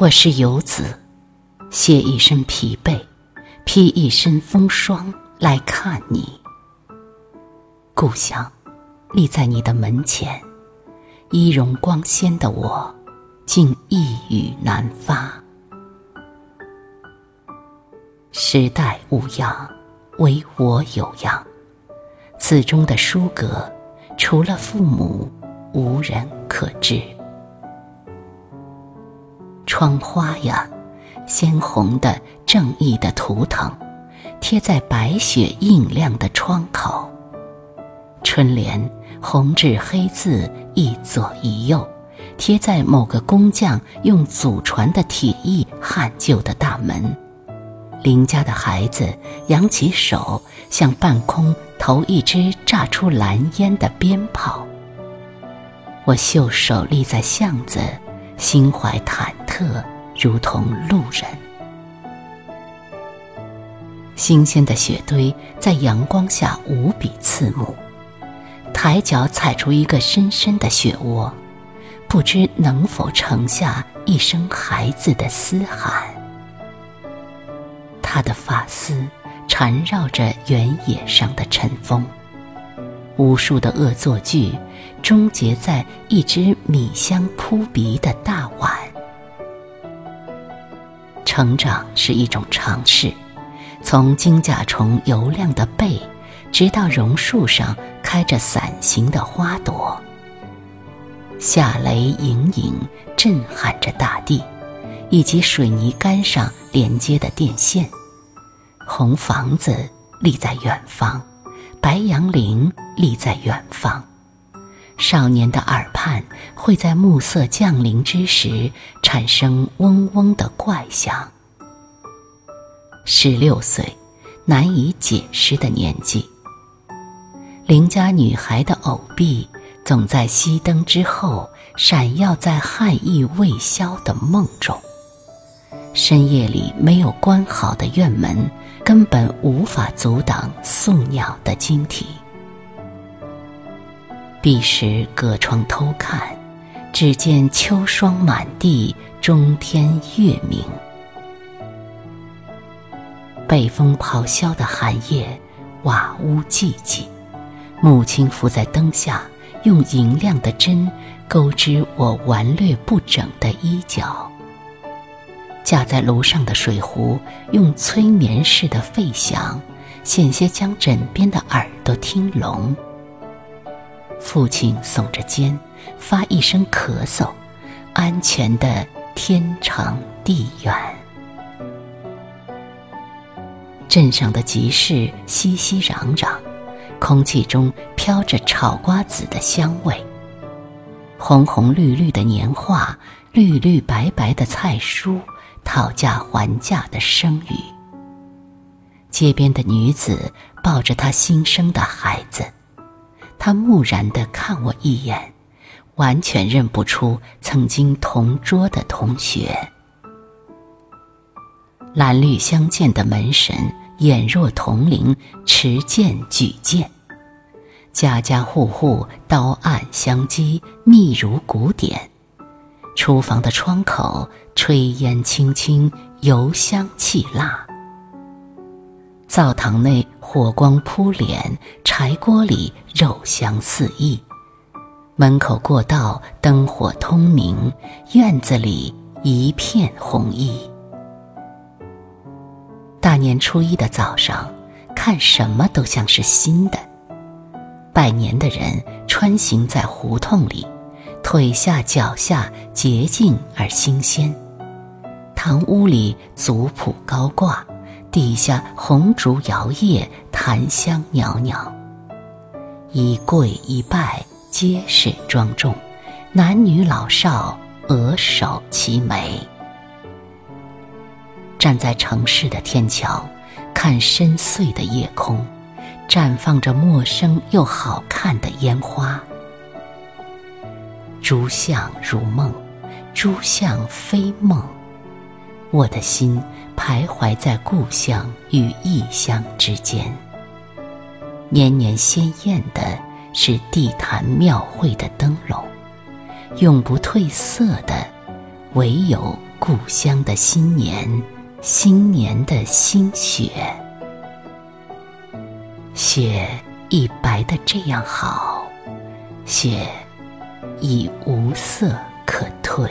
我是游子，卸一身疲惫，披一身风霜来看你。故乡，立在你的门前，衣容光鲜的我，竟一语难发。时代无恙，唯我有恙。此中的书阁，除了父母，无人可知。窗花呀，鲜红的正义的图腾，贴在白雪映亮的窗口。春联红纸黑字一左一右，贴在某个工匠用祖传的铁艺焊就的大门。邻家的孩子扬起手，向半空投一支炸出蓝烟的鞭炮。我袖手立在巷子，心怀忐忑，如同路人。新鲜的雪堆在阳光下无比刺目，抬脚踩出一个深深的雪窝，不知能否盛下一声孩子的嘶喊。他的发丝缠绕着原野上的尘封，无数的恶作剧终结在一只米香扑鼻的大碗。成长是一种尝试，从金甲虫油亮的背，直到榕树上开着伞形的花朵。夏雷隐隐震撼着大地，以及水泥杆上连接的电线。红房子立在远方，白杨林立在远方。少年的耳畔会在暮色降临之时产生嗡嗡的怪响。十六岁，难以解释的年纪。邻家女孩的藕臂总在熄灯之后闪耀在汗意未消的梦中。深夜里没有关好的院门。根本无法阻挡宿鸟的惊啼。彼时隔窗偷看，只见秋霜满地，中天月明。北风咆哮的寒夜，瓦屋寂寂。母亲伏在灯下，用银亮的针钩织我顽劣不整的衣角。架在炉上的水壶用催眠似的沸响，险些将枕边的耳朵听聋。父亲耸着肩，发一声咳嗽，安全的天长地远。镇上的集市熙熙攘攘，空气中飘着炒瓜子的香味。红红绿绿的年画，绿绿白白的菜蔬。讨价还价的声语。街边的女子抱着她新生的孩子，他木然地看我一眼，完全认不出曾经同桌的同学。蓝绿相间的门神眼若铜铃，持剑举剑，家家户户刀案相击，密如鼓点。厨房的窗口，炊烟青青，油香气辣。灶堂内火光扑脸，柴锅里肉香四溢。门口过道灯火通明，院子里一片红衣。大年初一的早上，看什么都像是新的。拜年的人穿行在胡同里。腿下脚下洁净而新鲜，堂屋里族谱高挂，地下红烛摇曳，檀香袅袅。一跪一拜，皆是庄重，男女老少额首齐眉。站在城市的天桥，看深邃的夜空，绽放着陌生又好看的烟花。诸相如梦，诸相非梦。我的心徘徊在故乡与异乡之间。年年鲜艳的是地坛庙会的灯笼，永不褪色的唯有故乡的新年，新年的新雪，雪已白得这样好，雪已无色可退。